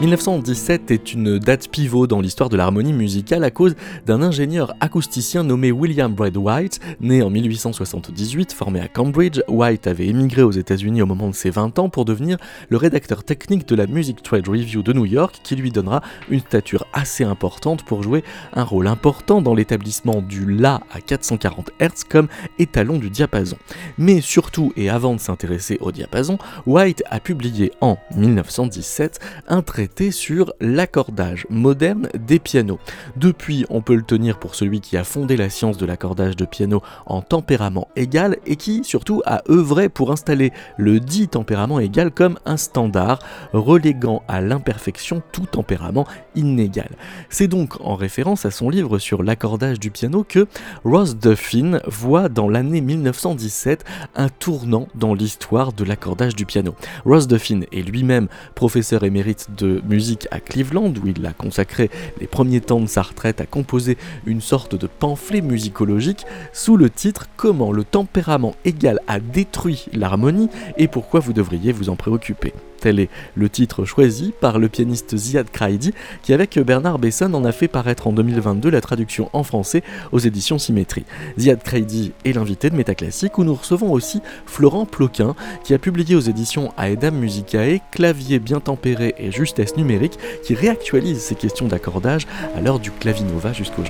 1917 est une date pivot dans l'histoire de l'harmonie musicale à cause d'un ingénieur acousticien nommé William Brad White, né en 1878, formé à Cambridge. White avait émigré aux États-Unis au moment de ses 20 ans pour devenir le rédacteur technique de la Music Trade Review de New York, qui lui donnera une stature assez importante pour jouer un rôle important dans l'établissement du La à 440 Hz comme étalon du diapason. Mais surtout, et avant de s'intéresser au diapason, White a publié en 1917 un sur l'accordage moderne des pianos. Depuis, on peut le tenir pour celui qui a fondé la science de l'accordage de piano en tempérament égal et qui surtout a œuvré pour installer le dit tempérament égal comme un standard, reléguant à l'imperfection tout tempérament inégal. C'est donc en référence à son livre sur l'accordage du piano que Ross Duffin voit dans l'année 1917 un tournant dans l'histoire de l'accordage du piano. Ross Duffin est lui-même professeur émérite de musique à Cleveland, où il a consacré les premiers temps de sa retraite à composer une sorte de pamphlet musicologique sous le titre Comment le tempérament égal a détruit l'harmonie et pourquoi vous devriez vous en préoccuper. Tel est le titre choisi par le pianiste Ziad Kraidi, qui avec Bernard Besson en a fait paraître en 2022 la traduction en français aux éditions Symétrie. Ziad Kraidi est l'invité de Métaclassique, où nous recevons aussi Florent Ploquin, qui a publié aux éditions Aedam Musicae Clavier bien tempéré et justesse numérique, qui réactualise ces questions d'accordage à l'heure du clavinova jusqu'à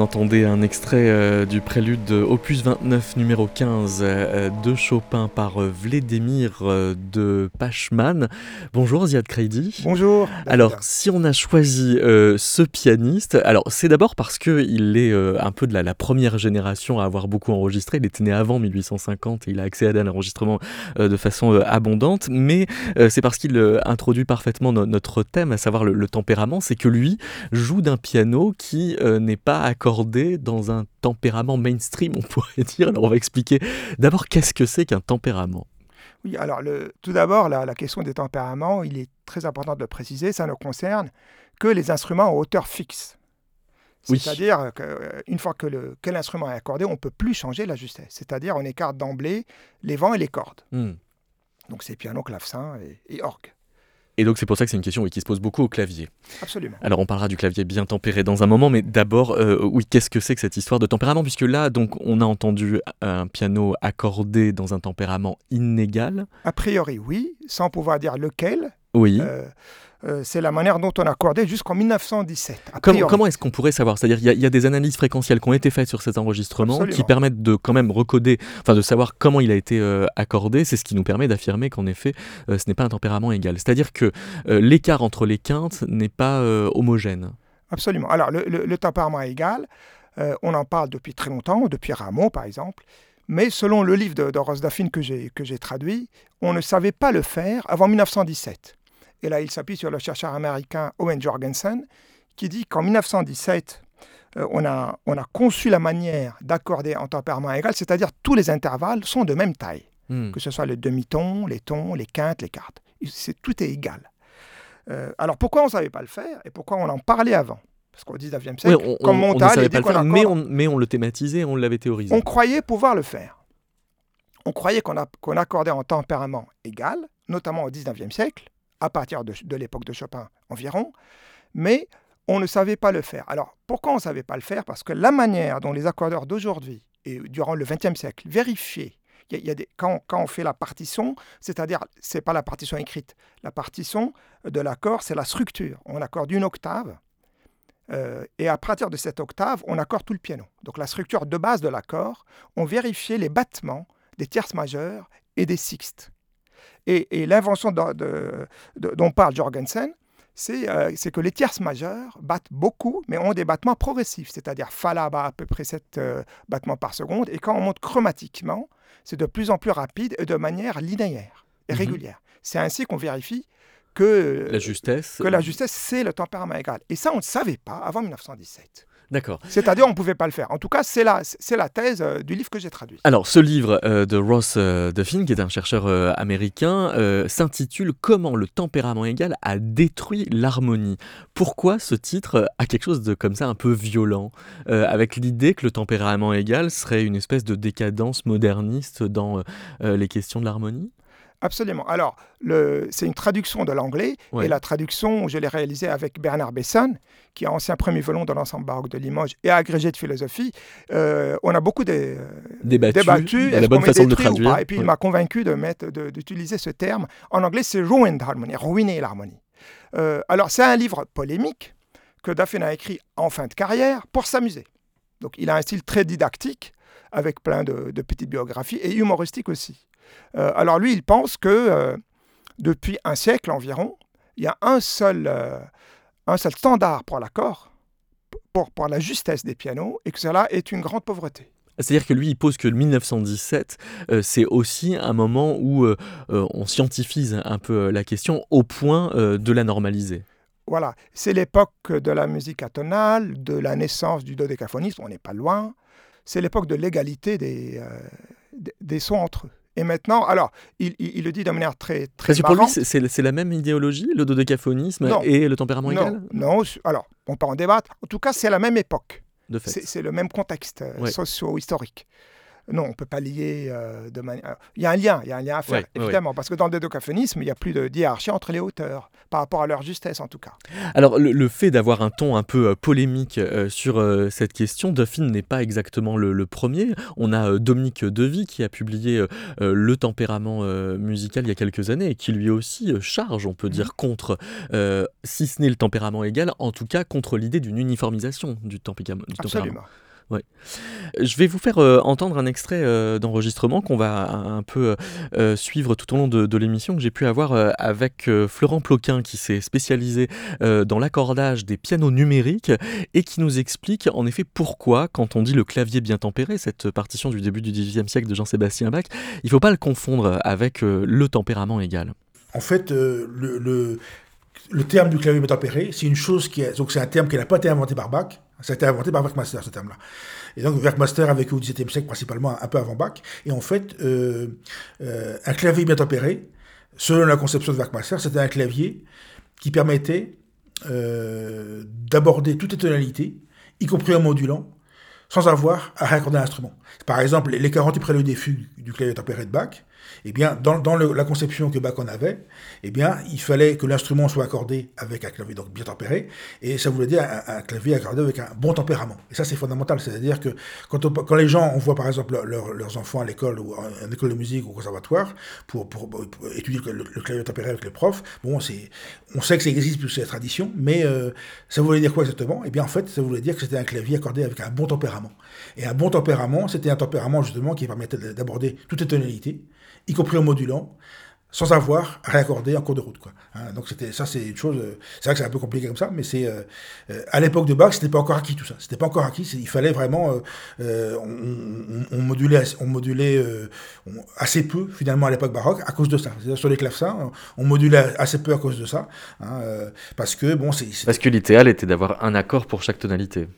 entendait un extrait euh, du prélude de Opus 29 numéro 15 euh, de Chopin par euh, Vladimir de Pachman. Bonjour Ziad Kreidi. Bonjour. Alors si on a choisi ce pianiste, alors c'est d'abord parce qu'il est un peu de la, première génération à avoir beaucoup enregistré. Il était né avant 1850 et il a accédé à l'enregistrement de façon abondante, mais c'est parce qu'il introduit parfaitement notre thème, à savoir le, le tempérament, c'est que lui joue d'un piano qui n'est pas accordé dans un tempérament mainstream, on pourrait dire. Alors on va expliquer d'abord qu'est-ce que c'est qu'un tempérament. Oui, alors le, tout d'abord, la, question des tempéraments, il est très important de le préciser, ça ne concerne que les instruments à hauteur fixe. C'est-à-dire qu'une fois que, le, l'instrument est accordé, on ne peut plus changer la justesse. C'est-à-dire on écarte d'emblée les vents et les cordes. Hmm. Donc c'est piano, clavecin et, et orgue. Et donc c'est pour ça que c'est une question qui se pose beaucoup au clavier. Absolument. Alors on parlera du clavier bien tempéré dans un moment, mais d'abord, euh, oui, qu'est-ce que c'est que cette histoire de tempérament? Puisque là, donc, on a entendu un piano accordé dans un tempérament inégal. A priori, oui, sans pouvoir dire lequel. Oui. Euh, euh, c'est la manière dont on accordait jusqu'en 1917. Comment, comment est-ce qu'on pourrait savoir? C'est-à-dire il y, a des analyses fréquentielles qui ont été faites sur cet enregistrement qui permettent de quand même recoder, enfin de savoir comment il a été euh, accordé. C'est ce qui nous permet d'affirmer qu'en effet, euh, ce n'est pas un tempérament égal. C'est-à-dire que l'écart entre les quintes n'est pas homogène. Absolument. Alors le, le, tempérament égal, on en parle depuis très longtemps, depuis Rameau par exemple. Mais selon le livre de, de que j'ai traduit, on ne savait pas le faire avant 1917. Et là, il s'appuie sur le chercheur américain Owen Jorgensen, qui dit qu'en 1917, euh, on, a, on a conçu la manière d'accorder en tempérament égal, c'est-à-dire tous les intervalles sont de même taille. hmm. que ce soit le demi-ton, les tons, les quintes, les quartes. tout est égal. Euh, alors pourquoi on ne savait pas le faire et pourquoi on en parlait avant? Parce qu'au 19e siècle, on, comme Montal, mais, on, mais on le thématisait, on l'avait théorisé. On croyait pouvoir le faire. On croyait qu'on accordait en tempérament égal, notamment au 19e siècle, à partir de, l'époque de Chopin environ, mais on ne savait pas le faire. Alors pourquoi on ne savait pas le faire? Parce que la manière dont les accordeurs d'aujourd'hui et durant le XXe siècle vérifiaient quand, on fait la partition, c'est-à-dire, c'est pas la partition écrite. La partition de l'accord, c'est la structure. On accorde une octave, euh, et à partir de cette octave, on accorde tout le piano. Donc la structure de base de l'accord, on vérifiait les battements des tierces majeures et des sixtes. Et, l'invention dont parle Jorgensen, euh, c'est que les tierces majeures battent beaucoup, mais ont des battements progressifs, c'est-à-dire Fa là bat à peu près 7 euh, battements par seconde, et quand on monte chromatiquement, c'est de plus en plus rapide et de manière linéaire et mhm. régulière. C'est ainsi qu'on vérifie que la justesse, que la justesse, c'est le tempérament égal. Et ça, on ne savait pas avant 1917. D'accord. C'est-à-dire, on ne pouvait pas le faire. En tout cas, c'est la, c'est la thèse euh, du livre que j'ai traduit. Alors, ce livre euh, de Ross euh, Duffin, qui est un chercheur américain, s'intitule Comment le tempérament égal a détruit l'harmonie. Pourquoi ce titre a quelque chose de comme ça un peu violent, avec l'idée que le tempérament égal serait une espèce de décadence moderniste dans les questions de l'harmonie? Absolument. Alors, c'est une traduction de l'anglais, et la traduction, je l'ai réalisée avec Bernard Besson, qui est ancien premier violon de l'ensemble baroque de Limoges et agrégé de philosophie. Euh, on a beaucoup de, débattu, débattu la bonne façon de traduire. Et puis, il m'a convaincu d'utiliser ce terme. En anglais, c'est ruined harmony, ruiner l'harmonie. Euh, alors, c'est un livre polémique que Daphne a écrit en fin de carrière pour s'amuser. Donc, il a un style très didactique, avec plein de, de petites biographies, et humoristique aussi. Euh, alors lui, il pense que euh, depuis un siècle environ, il y a un seul, euh, un seul standard pour l'accord, pour, pour la justesse des pianos, et que cela est une grande pauvreté. C'est-à-dire que lui, il pose que le 1917, c'est aussi un moment où on scientifise un peu la question au point de la normaliser. Voilà, c'est l'époque de la musique atonale, de la naissance du dodécaphonisme, on n'est pas loin. C'est l'époque de l'égalité des, des sons entre eux. Et maintenant, alors, il, le dit de manière très très Parce que pour lui, c'est la même idéologie, le dodécaphonisme et le tempérament égal Non, alors, on peut en débattre. En tout cas, c'est la même époque. C'est le même contexte euh, socio-historique. Non, on ne peut pas lier euh, de manière. Il y a un lien, il y a un lien à faire, évidemment, parce que dans le dodécaphonisme, il n'y a plus de hiérarchie entre les hauteurs, par rapport à leur justesse en tout cas. Alors, le, fait d'avoir un ton un peu euh, polémique euh, sur cette question, Duffin n'est pas exactement le, premier. On a Dominique Devy qui a publié Le tempérament musical il y a quelques années et qui lui aussi charge, on peut mhm. dire, contre, si ce n'est le tempérament égal, en tout cas contre l'idée d'une uniformisation du, tempérament. Absolument. Ouais. Je vais vous faire euh, entendre un extrait euh, d'enregistrement qu'on va un, peu euh, suivre tout au long de, l'émission que j'ai pu avoir avec Florent Ploquin qui s'est spécialisé dans l'accordage des pianos numériques et qui nous explique en effet pourquoi quand on dit le clavier bien tempéré, cette partition du début du XVIIIe siècle de Jean-Sébastien Bach, il ne faut pas le confondre avec le tempérament égal. En fait, le, terme du clavier bien tempéré, c'est une chose qui est, donc c'est un terme qui n'a pas été inventé par Bach, ça a été inventé par Werkmaster, ce terme-là. Et donc, Werkmaster a vécu au XVIIe siècle, principalement un peu avant Bach. Et en fait, euh, euh, un clavier bien tempéré, selon la conception de Werkmaster, c'était un clavier qui permettait euh, d'aborder toutes les tonalités, y compris en modulant, sans avoir à raccorder l'instrument. Par exemple, les 40 préludes des fugues du clavier tempéré de Bach, eh bien, dans, la conception que Bach en avait, eh bien, il fallait que l'instrument soit accordé avec un clavier donc bien tempéré, et ça voulait dire un, clavier accordé avec un bon tempérament. Et ça, c'est fondamental. C'est-à-dire que quand, quand, les gens, on voit par exemple leurs enfants à l'école ou en, école de musique ou au conservatoire pour, pour, étudier le, clavier tempéré avec les profs, bon, c'est, on sait que ça existe plus c'est la tradition, mais euh, ça voulait dire quoi exactement? Eh bien, en fait, ça voulait dire que c'était un clavier accordé avec un bon tempérament. Et un bon tempérament, c'était un tempérament justement qui permettait d'aborder toutes les tonalités y compris en modulant, sans avoir à réaccorder en cours de route. Quoi. Hein, donc c'était ça, c'est une chose. Euh, c'est vrai que c'est un peu compliqué comme ça, mais c'est euh, euh, à l'époque de Bach, c'était pas encore acquis tout ça. C'était pas encore acquis. Il fallait vraiment, on, modulait, on modulait assez peu finalement à l'époque baroque à cause de ça. Sur les clavecins, on modulait assez peu à cause de ça, hein, parce que bon, c'est parce que l'idéal était d'avoir un accord pour chaque tonalité.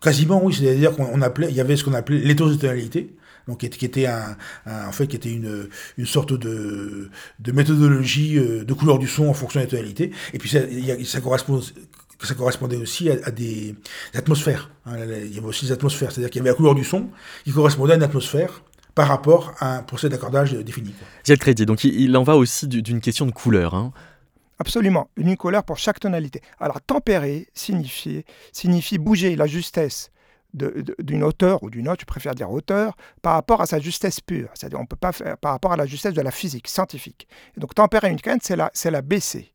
quasiment oui, c'est-à-dire qu'on appelait, il y avait ce qu'on appelait l'étose de tonalité, donc qui était un, en fait qui était une, une sorte de, de méthodologie de couleur du son en fonction des tonalités. Et puis ça, ça correspond ça correspondait aussi à, des atmosphères. Hein. il y avait aussi des atmosphères, c'est-à-dire qu'il y avait la couleur du son qui correspondait à une atmosphère par rapport à un procès d'accordage défini. J'ai le crédit, donc il, en va aussi d'une question de couleur. Hein. Absolument, une couleur pour chaque tonalité. Alors tempérer signifie, signifie bouger la justesse d'une hauteur ou d'une note, je préfère dire hauteur, par rapport à sa justesse pure. C'est-à-dire on peut pas faire par rapport à la justesse de la physique scientifique. Et donc tempérer une quinte, c'est la, la baisser.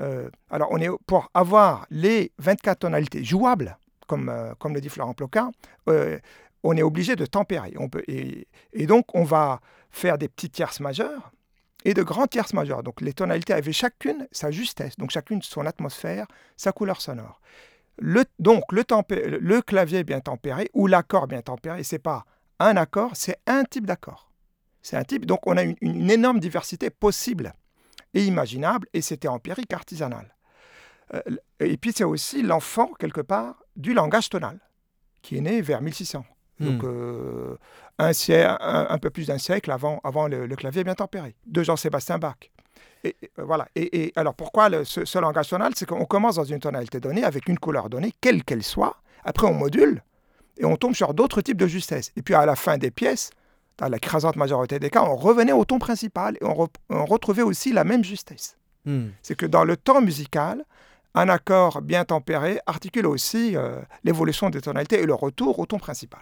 Euh, alors, on est, pour avoir les 24 tonalités jouables, comme, euh, comme le dit Florent Ploquin, euh, on est obligé de tempérer. On peut, et, donc, on va faire des petites tierces majeures et de grandes tierces majeures. Donc, les tonalités avaient chacune sa justesse, donc chacune son atmosphère, sa couleur sonore. Le, donc, le, le clavier bien tempéré ou l'accord bien tempéré, c'est pas un accord, c'est un type d'accord. C'est un type. Donc, on a une énorme diversité possible et imaginable, et c'était empirique, artisanal. Euh, et puis c'est aussi l'enfant, quelque part, du langage tonal, qui est né vers 1600. Hmm. Donc euh, un, siècle, un, peu plus d'un siècle avant, avant le, clavier bien tempéré, de Jean-Sébastien Bach. Et, euh, voilà. Et, alors pourquoi ce, ce, langage tonal? C'est qu'on commence dans une tonalité donnée, avec une couleur donnée, quelle qu'elle soit. Après, on module et on tombe sur d'autres types de justesse. Et puis à la fin des pièces, dans l'écrasante majorité des cas, on revenait au ton principal et on, retrouvait aussi la même justesse. Hmm. C'est que dans le temps musical, un accord bien tempéré articule aussi euh, l'évolution des tonalités et le retour au ton principal.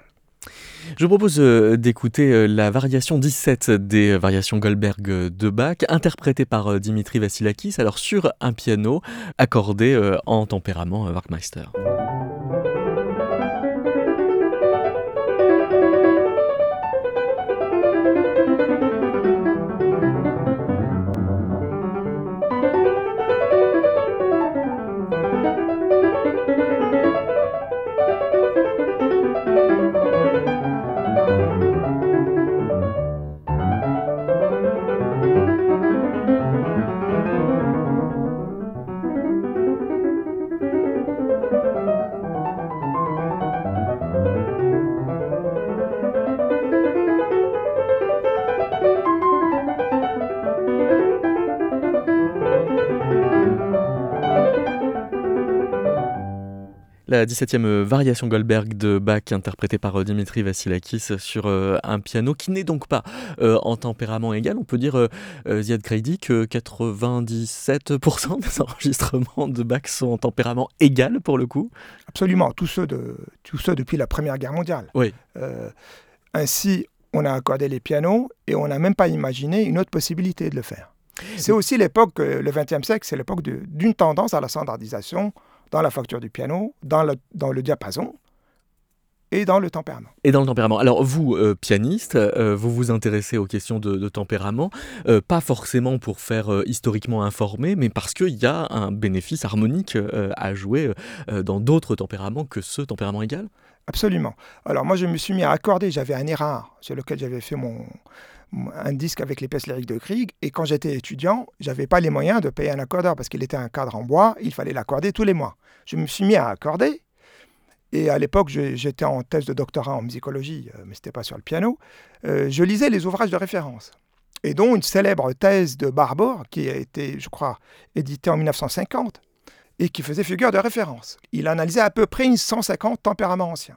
Je vous propose euh, d'écouter euh, la variation 17 des variations Goldberg de Bach, interprétée par Dimitri Vassilakis, alors sur un piano accordé en tempérament Werkmeister. La 17e euh, variation Goldberg de Bach interprétée par euh, Dimitri Vassilakis sur euh, un piano qui n'est donc pas en tempérament égal. On peut dire, Ziad Grady, que 97% des enregistrements de Bach sont en tempérament égal pour le coup. Absolument, tous ceux, de, tous ceux depuis la Première Guerre mondiale. Oui. ainsi, on a accordé les pianos et on n'a même pas imaginé une autre possibilité de le faire. C'est aussi l'époque, le XXe siècle, c'est l'époque d'une tendance à la standardisation dans la facture du piano, dans le, dans le diapason et dans le tempérament. Et dans le tempérament. Alors vous, euh, pianiste, euh, vous vous intéressez aux questions de, tempérament, euh, pas forcément pour faire historiquement informé, mais parce qu'il y a un bénéfice harmonique à jouer dans d'autres tempéraments que ce tempérament égal? Absolument. Alors moi, je me suis mis à accorder, j'avais un erreur sur lequel j'avais fait mon, un disque avec les pièces lyriques de Krieg. Et quand j'étais étudiant, j'avais pas les moyens de payer un accordeur parce qu'il était un cadre en bois. Il fallait l'accorder tous les mois. Je me suis mis à accorder. Et à l'époque, j'étais en thèse de doctorat en musicologie, euh, mais ce n'était pas sur le piano. Euh, je lisais les ouvrages de référence. Et dont une célèbre thèse de Barbour, qui a été, je crois, éditée en 1950, et qui faisait figure de référence. Il analysait à peu près une 150 tempéraments anciens.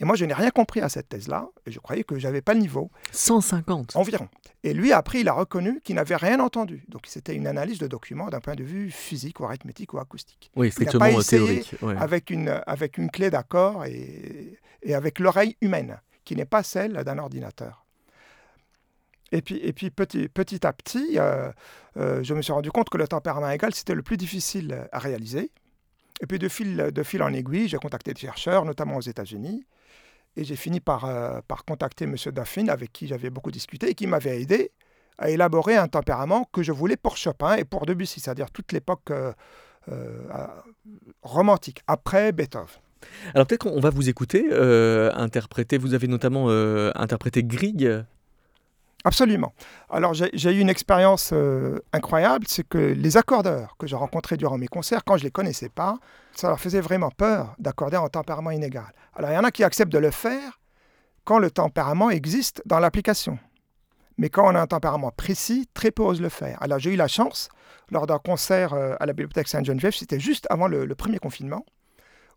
Et moi, je n'ai rien compris à cette thèse-là, et je croyais que je n'avais pas le niveau. 150 Environ. Et lui, après, il a reconnu qu'il n'avait rien entendu. Donc, c'était une analyse de documents d'un point de vue physique ou arithmétique ou acoustique. Oui, strictement il pas théorique. Avec, une, avec une clé d'accord et, et avec l'oreille humaine, qui n'est pas celle d'un ordinateur. Et puis, et puis petit, petit à petit, euh, euh, je me suis rendu compte que le tempérament égal, c'était le plus difficile à réaliser. Et puis de fil, de fil en aiguille, j'ai contacté des chercheurs, notamment aux États-Unis. Et j'ai fini par, euh, par contacter M. Daffin, avec qui j'avais beaucoup discuté, et qui m'avait aidé à élaborer un tempérament que je voulais pour Chopin et pour Debussy, c'est-à-dire toute l'époque euh, euh, romantique, après Beethoven. Alors peut-être qu'on va vous écouter interpréter, vous avez notamment interprété Grieg Absolument. Alors j'ai eu une expérience euh, incroyable, c'est que les accordeurs que j'ai rencontrés durant mes concerts, quand je ne les connaissais pas, ça leur faisait vraiment peur d'accorder en tempérament inégal. Alors il y en a qui acceptent de le faire quand le tempérament existe dans l'application. Mais quand on a un tempérament précis, très peu osent le faire. Alors j'ai eu la chance, lors d'un concert euh, à la Bibliothèque Sainte-Geneviève, c'était juste avant le premier confinement,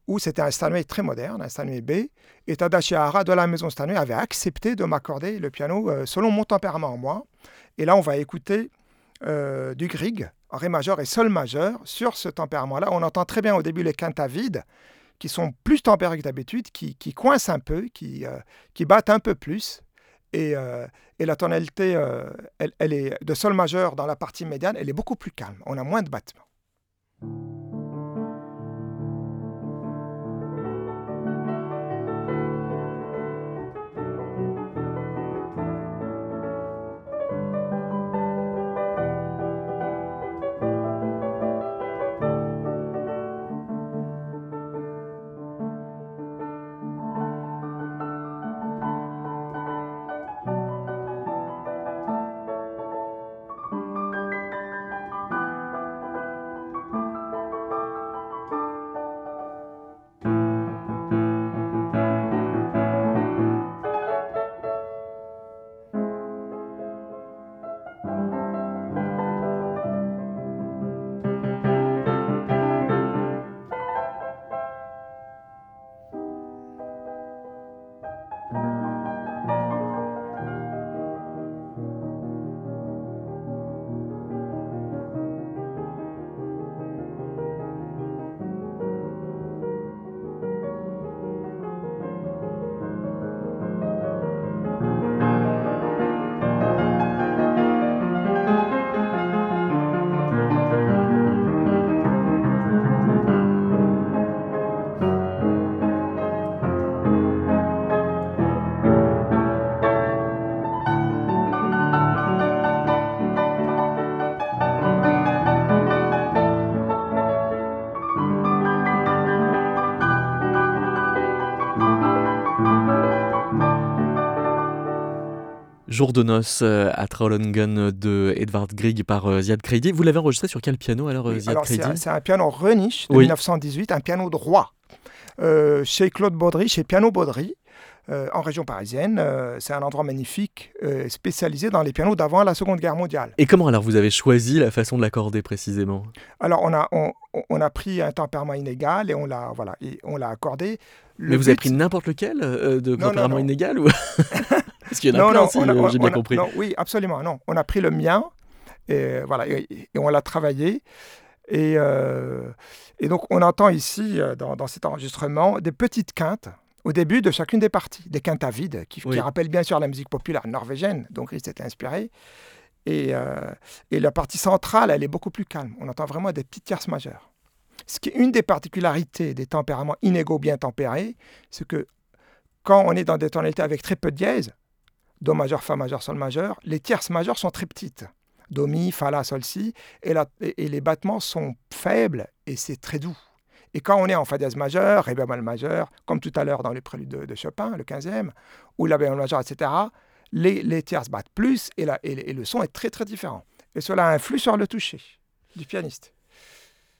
où c'était un Steinway très moderne, un Steinway B, et Tadashi Hara de la maison Steinway avait accepté de m'accorder le piano euh, selon mon tempérament moi. Et là, on va écouter euh, du Grieg en Ré majeur et Sol majeur sur ce tempérament-là. On entend très bien au début les vide, qui sont plus tempérés que d'habitude, qui, qui, coincent un peu, qui, euh, qui battent un peu plus. Et, et la tonalité elle est de Sol majeur dans la partie médiane, elle est beaucoup plus calme. On a moins de battements. Jour de noces euh, à Trollungen de Edvard Grieg par euh, Ziad Kreidi. Vous l'avez enregistré sur quel piano alors, euh, Ziad Kreidi C'est un, piano Renish de 1918, un piano droit, chez Claude Baudry, chez Piano Baudry. en région parisienne. c'est un endroit magnifique, spécialisé dans les pianos d'avant la Seconde Guerre mondiale. Et comment alors vous avez choisi la façon de l'accorder précisément? Alors on a, on, a pris un tempérament inégal et on l'a voilà, on l'a accordé. Mais vous avez pris n'importe lequel de tempérament inégal ou Parce qu'il y en a non, plein, non, j'ai bien compris. oui, absolument. Non, on a pris le mien et, voilà, et, on l'a travaillé. Et, euh, et, donc, on entend ici, euh, dans, dans, cet enregistrement, des petites quintes au début de chacune des parties, des quintes à vide, qui, qui rappellent bien sûr la musique populaire norvégienne, donc il s'était inspiré. Et, euh, et, la partie centrale, elle est beaucoup plus calme. On entend vraiment des petites tierces majeures. Ce qui est une des particularités des tempéraments inégaux bien tempérés, c'est que quand on est dans des tonalités avec très peu de dièse, Do majeur, Fa majeur, Sol majeur, les tierces majeures sont très petites. Do, Mi, Fa, La, Sol, Si. Et, et, les battements sont faibles et c'est très doux. Et quand on est en Fa dièse majeur, Ré bémol majeur, comme tout à l'heure dans le prélude de, Chopin, le 15e, ou La bémol majeur, etc., les, les tierces battent plus et, la, et le son est très très différent. Et cela influe sur le toucher du pianiste.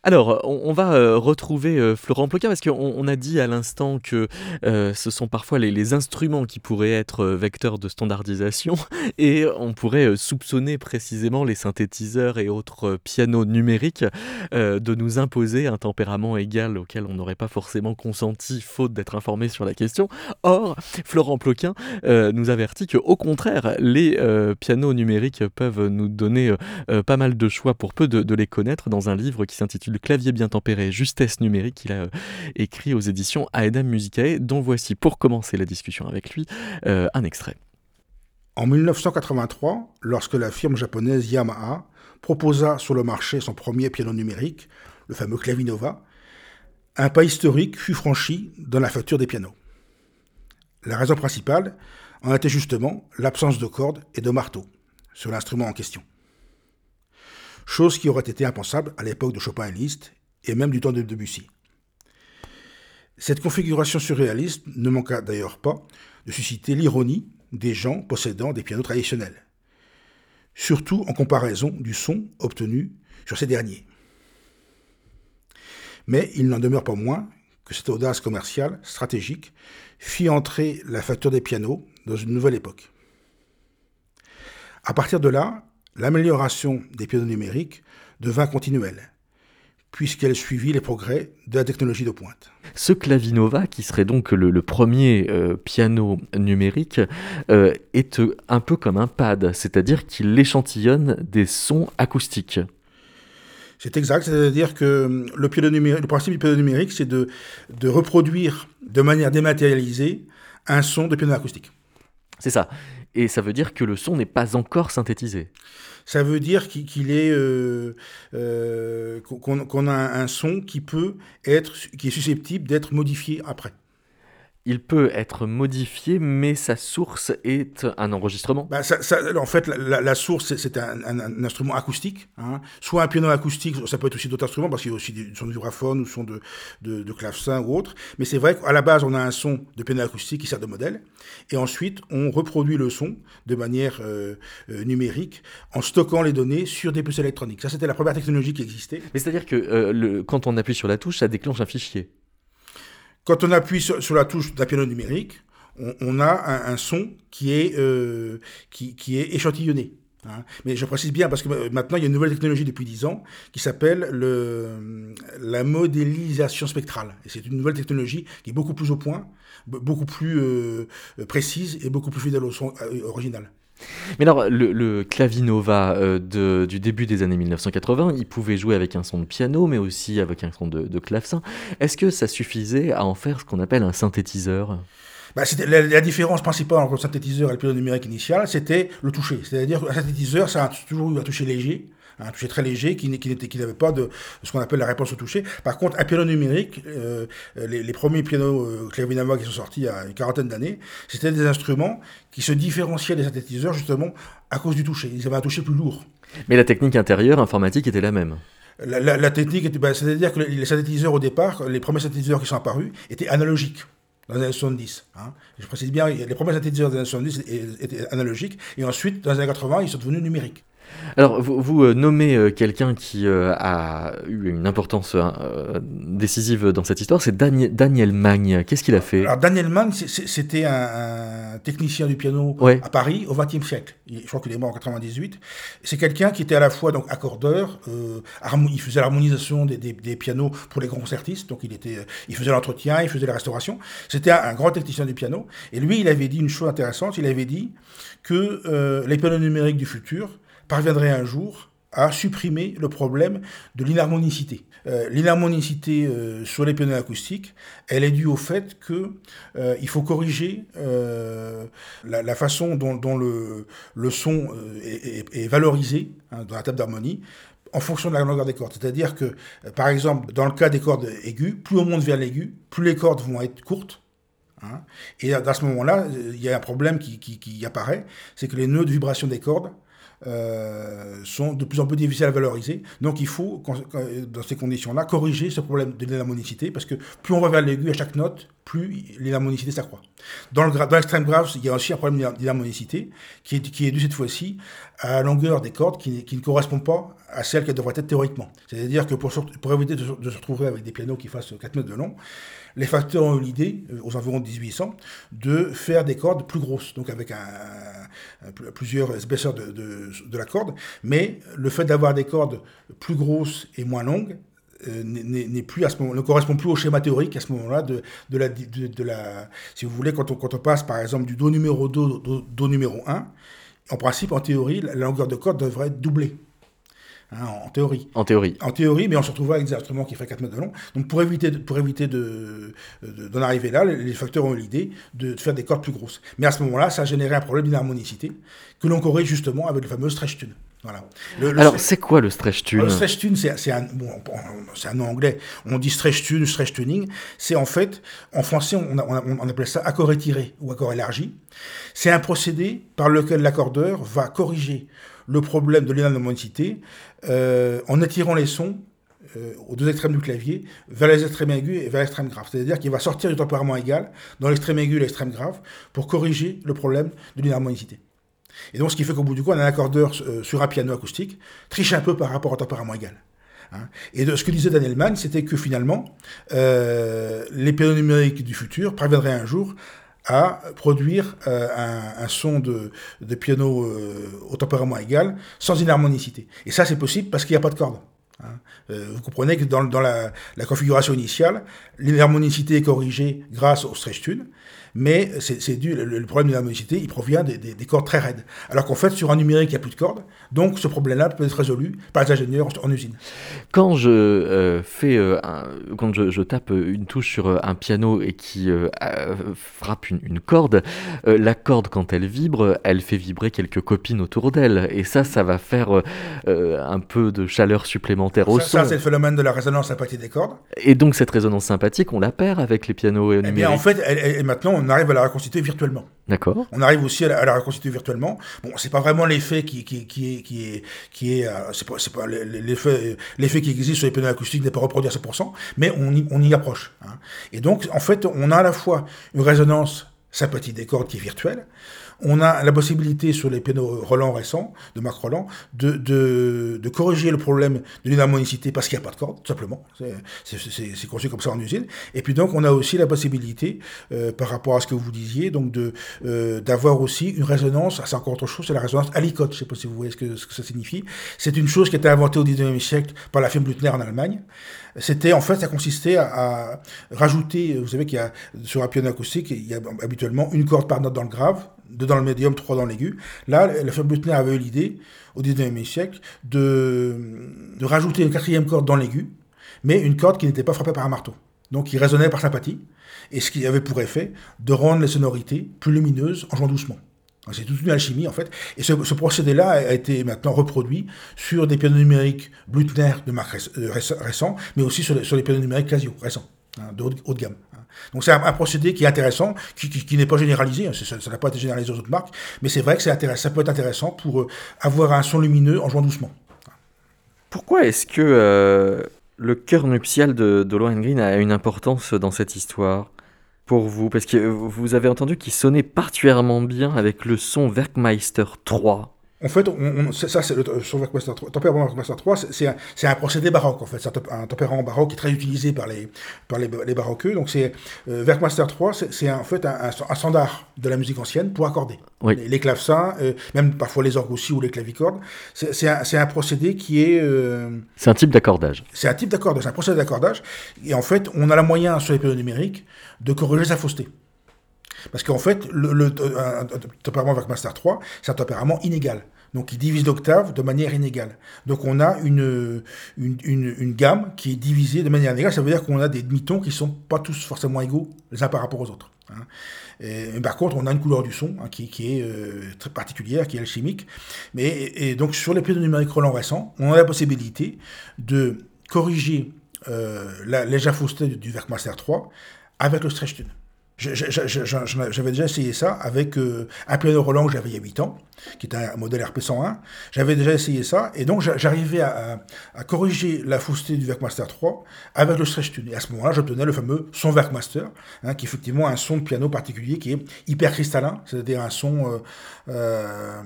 Alors, on, va euh, retrouver euh, Florent Ploquin parce qu'on a dit à l'instant que euh, ce sont parfois les, instruments qui pourraient être vecteurs de standardisation et on pourrait soupçonner précisément les synthétiseurs et autres pianos numériques de nous imposer un tempérament égal auquel on n'aurait pas forcément consenti faute d'être informé sur la question. Or, Florent Ploquin nous avertit qu'au contraire, les pianos numériques peuvent nous donner pas mal de choix pour peu de les connaître dans un livre qui s'intitule le clavier bien tempéré, justesse numérique, qu'il a euh, écrit aux éditions Aedam Musicae, dont voici pour commencer la discussion avec lui euh, un extrait. En 1983, lorsque la firme japonaise Yamaha proposa sur le marché son premier piano numérique, le fameux Clavinova, un pas historique fut franchi dans la facture des pianos. La raison principale en était justement l'absence de cordes et de marteau sur l'instrument en question chose qui aurait été impensable à l'époque de Chopin et Liszt, et même du temps de Debussy. Cette configuration surréaliste ne manqua d'ailleurs pas de susciter l'ironie des gens possédant des pianos traditionnels, surtout en comparaison du son obtenu sur ces derniers. Mais il n'en demeure pas moins que cette audace commerciale, stratégique, fit entrer la facture des pianos dans une nouvelle époque. À partir de là, l'amélioration des pianos numériques devint continuelle, puisqu'elle suivit les progrès de la technologie de pointe. Ce Clavinova, qui serait donc le, premier euh, piano numérique, euh, est un peu comme un pad, c'est-à-dire qu'il échantillonne des sons acoustiques. C'est exact, c'est-à-dire que le, piano numérique, le principe du piano numérique, c'est de, de reproduire de manière dématérialisée un son de piano acoustique. C'est ça. Et ça veut dire que le son n'est pas encore synthétisé. Ça veut dire qu'il est euh, euh, qu'on a un son qui peut être qui est susceptible d'être modifié après il peut être modifié, mais sa source est un enregistrement. Bah, en fait, la, source, c'est un, instrument acoustique. Hein. Soit un piano acoustique, ça peut être aussi d'autres instruments, parce qu'il y a aussi des sons de vibraphone ou son de, de, clavecin ou autre. Mais c'est vrai qu'à la base, on a un son de piano acoustique qui sert de modèle. Et ensuite, on reproduit le son de manière euh, euh, numérique en stockant les données sur des puces électroniques. Ça, c'était la première technologie qui existait. Mais c'est-à-dire que euh, quand on appuie sur la touche, ça déclenche un fichier. Quand on appuie sur, la touche d'un piano numérique, on, a un, son qui est, euh, qui, est échantillonné. Hein. Mais je précise bien parce que euh, maintenant il y a une nouvelle technologie depuis 10 ans qui s'appelle le, la modélisation spectrale. Et c'est une nouvelle technologie qui est beaucoup plus au point, beaucoup plus euh, précise et beaucoup plus fidèle au son original. Mais alors, le, clavinova euh, du début des années 1980, il pouvait jouer avec un son de piano, mais aussi avec un son de, clavecin. Est-ce que ça suffisait à en faire ce qu'on appelle un synthétiseur? Bah, la, la, différence principale entre le synthétiseur et le piano numérique initial, c'était le toucher. C'est-à-dire qu'un synthétiseur, ça a toujours eu un toucher léger, un toucher très léger qui, qui n'avait pas de, ce qu'on appelle la réponse au toucher. Par contre, un piano numérique, euh, les, premiers pianos euh, qui sont sortis il y a une quarantaine d'années, c'était des instruments qui se différenciaient des synthétiseurs justement à cause du toucher. Ils avaient un toucher plus lourd. Mais la technique intérieure informatique était la même. La, technique, bah, c'est-à-dire que les synthétiseurs au départ, les premiers synthétiseurs qui sont apparus étaient analogiques dans les années 70. Hein. Je précise bien, les premiers synthétiseurs des années 70 étaient analogiques, et ensuite, dans les années 80, ils sont devenus numériques. Alors, vous, euh, nommez euh, quelqu'un qui euh, a eu une importance décisive dans cette histoire, c'est Daniel, Daniel Magne. Qu'est-ce qu'il a fait? Alors, Daniel Magne, c'était un, technicien du piano à Paris au XXe siècle. Je crois qu'il est mort en 98. C'est quelqu'un qui était à la fois donc accordeur, il faisait l'harmonisation des, des, pianos pour les concertistes, donc il, était, il faisait l'entretien, il faisait la restauration. C'était un, un, grand technicien du piano. Et lui, il avait dit une chose intéressante, il avait dit que les pianos numériques du futur parviendrait un jour à supprimer le problème de l'inharmonicité. Euh, l'inharmonicité euh, sur les pianos acoustiques, elle est due au fait que euh, il faut corriger la, façon dont, le, son est, valorisé hein, dans la table d'harmonie en fonction de la longueur des cordes. C'est-à-dire que, par exemple, dans le cas des cordes aiguës, plus on monte vers l'aigu, plus les cordes vont être courtes. Hein. et à, ce moment-là, il y a un problème qui, qui apparaît, c'est que les nœuds de vibration des cordes euh, sont de plus en plus difficiles à valoriser. Donc il faut, dans ces conditions-là, corriger ce problème de l'harmonicité, parce que plus on va vers l'aigu à chaque note, plus l'harmonicité s'accroît. Dans l'extrême grave, il y a aussi un problème d'harmonicité qui est, dû cette fois-ci à la longueur des cordes qui, ne correspond pas à celle qu'elle devrait être théoriquement. C'est-à-dire que pour, éviter de, de, se retrouver avec des pianos qui fassent 4 mètres de long, les facteurs ont eu l'idée, euh, aux environs de 1800, de faire des cordes plus grosses, donc avec plusieurs épaisseurs de, la corde. Mais le fait d'avoir des cordes plus grosses et moins longues euh, ne correspond plus au schéma théorique à ce moment-là de, la, si vous voulez, quand on, passe par exemple du Do numéro 2 au do numéro 1, en principe, en théorie, la longueur de corde devrait être doublée. Hein, en théorie. En théorie. En théorie, mais on se retrouve avec des instruments qui feraient 4 mètres de long. Donc pour éviter, pour éviter de, d'en arriver là, les facteurs ont eu l'idée de faire des cordes plus grosses. Mais à ce moment-là, ça a généré un problème d'inharmonicité que l'on corrige justement avec le fameux stretch tune. Voilà. Alors, c'est quoi le stretch tune? Le stretch tune, c'est un, bon, un nom anglais. On dit stretch tune, stretch tuning. C'est en fait, en français, on, on, appelle ça accord étiré ou accord élargi. C'est un procédé par lequel l'accordeur va corriger le problème de l'inharmonicité euh, en attirant les sons euh, aux deux extrêmes du clavier vers les extrêmes aigus et vers l'extrême grave. C'est-à-dire qu'il va sortir du tempérament égal dans l'extrême aigu et l'extrême grave pour corriger le problème de l'inharmonicité. Et donc, ce qui fait qu'au bout du coup, un accordeur euh, sur un piano acoustique triche un peu par rapport au tempérament égal. Hein. Et de, ce que disait Daniel Mann, c'était que finalement, euh, les pianos numériques du futur parviendraient un jour à produire euh, un, son de, piano au tempérament égal sans inharmonicité. Et ça, c'est possible parce qu'il n'y a pas de cordes. Hein. vous comprenez que dans, la, configuration initiale, l'inharmonicité est corrigée grâce au stretch tune, mais c'est dû, le, problème de la modicité, il provient des, cordes très raides. Alors qu'en fait, sur un numérique, il n'y a plus de cordes, donc ce problème-là peut être résolu par les ingénieurs en, usine. Quand je euh, fais, euh, quand je, tape une touche sur euh, un piano et qui frappe une, corde, la corde, quand elle vibre, elle fait vibrer quelques copines autour d'elle, et ça, ça va faire un peu de chaleur supplémentaire au son. Ça, c'est le phénomène de la résonance sympathique des cordes. Et donc cette résonance sympathique, on la perd avec les pianos numériques. Eh bien, en fait, elle, maintenant, on arrive à la reconstituer virtuellement. D'accord. On arrive aussi à la, reconstituer virtuellement. Bon, c'est pas vraiment l'effet qui, qui, qui, est, qui est, qui est, euh, c'est pas, c'est pas l'effet, l'effet qui existe sur les pianos acoustiques n'est pas reproduit à 100%, mais on y, on y approche. Hein. Et donc, en fait, on a à la fois une résonance sympathique des cordes qui est virtuelle, on a la possibilité sur les pianos Roland récents, de Marc Roland, de, de, corriger le problème de l'inharmonicité parce qu'il n'y a pas de corde, tout simplement. C'est conçu comme ça en usine. Et puis donc, on a aussi la possibilité, euh, par rapport à ce que vous disiez, donc de euh, d'avoir aussi une résonance, c'est encore autre chose, c'est la résonance alicote, je ne sais pas si vous voyez ce que, ce que ça signifie. C'est une chose qui a été inventée au 19e siècle par la firme Blüthner en Allemagne. C'était, en fait, ça consistait à, rajouter, vous savez qu'il y a, sur un piano acoustique, il y a habituellement une corde par note dans le grave, deux dans le médium, trois dans l'aigu. Là, la firme Blüthner avait eu l'idée, au 19e siècle, de, rajouter une quatrième corde dans l'aigu, mais une corde qui n'était pas frappée par un marteau. Donc, qui résonnait par sympathie, et ce qui avait pour effet de rendre les sonorités plus lumineuses en jouant doucement. C'est toute une alchimie en fait. Et ce, procédé-là a été maintenant reproduit sur des pianos numériques Blüthner de marque euh, récent, mais aussi sur les, pianos numériques Casio récents, hein, de haut, de gamme. Donc c'est un, procédé qui est intéressant, qui, n'est pas généralisé, hein, ça n'a pas été généralisé aux autres marques, mais c'est vrai que ça peut être intéressant pour euh, avoir un son lumineux en jouant doucement. Pourquoi est-ce que euh, le cœur nuptial de, de Green a une importance dans cette histoire pour vous? Parce que vous avez entendu qu'il sonnait particulièrement bien avec le son Werkmeister 3. En fait, ça, c'est le 3. Tempérament Werkmeister 3, c'est un, un, procédé baroque, en fait. C'est un, tempérament baroque qui est très utilisé par les, par les, les baroqueux. Donc, c'est euh, Werkmeister 3, c'est en fait un, standard de la musique ancienne pour accorder. Les, clavecins, euh, même parfois les orgues aussi ou les clavicordes. C'est un, procédé qui est. Euh, c'est un type d'accordage. C'est un type d'accordage, c'est un procédé d'accordage. Et en fait, on a la moyen sur les périodes numériques de corriger sa fausseté. Parce qu'en fait, le, le un, tempérament Werkmaster 3, c'est un tempérament inégal. Donc il divise l'octave de manière inégale. Donc on a une, une, une, gamme qui est divisée de manière inégale. Ça veut dire qu'on a des demi-tons qui ne sont pas tous forcément égaux les uns par rapport aux autres. Hein. Par contre, on a une couleur du son hein, qui, est euh, très particulière, qui est alchimique. Mais, et, donc sur les pieds numériques Roland récents, on a la possibilité de corriger euh, la légère fausseté du, du Werkmaster 3 avec le stretch tune. J'avais déjà essayé ça avec euh, un piano Roland que j'avais il y a 8 ans, qui était un modèle RP101. J'avais déjà essayé ça, et donc j'arrivais à, corriger la fausseté du Werkmaster 3 avec le stretch tune. Et à ce moment-là, j'obtenais le fameux son Werkmaster, hein, qui est effectivement un son de piano particulier qui est hyper cristallin, c'est-à-dire un son euh,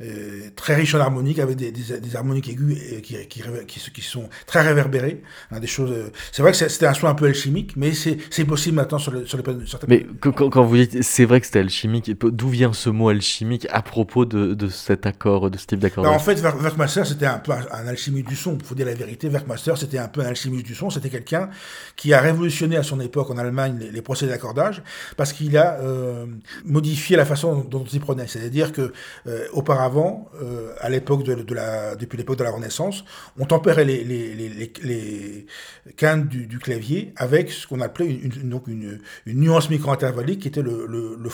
euh, très riche en harmoniques, avec des, harmoniques aiguës qui, sont très réverbérées. Hein, des c'est vrai que c'était un son un peu alchimique, mais c'est possible maintenant sur, le, sur mais quand, vous dites c'est vrai que c'était alchimique, d'où vient ce mot alchimique à propos de, de cet accord, de ce type d'accord? Bah, En fait, Werkmaster, c'était un peu un, alchimiste du son. Il faut dire la vérité. Werkmaster, c'était un peu un alchimiste du son. C'était quelqu'un qui a révolutionné à son époque en Allemagne les, procédés d'accordage parce qu'il a euh, modifié la façon dont on s'y prenait. C'est-à-dire que euh, auparavant, euh, à l'époque de, la, depuis l'époque de la Renaissance, on tempérait les, les, les, les quintes du, du, clavier avec ce qu'on appelait une, donc une, une nuance micro-intervallique qui était une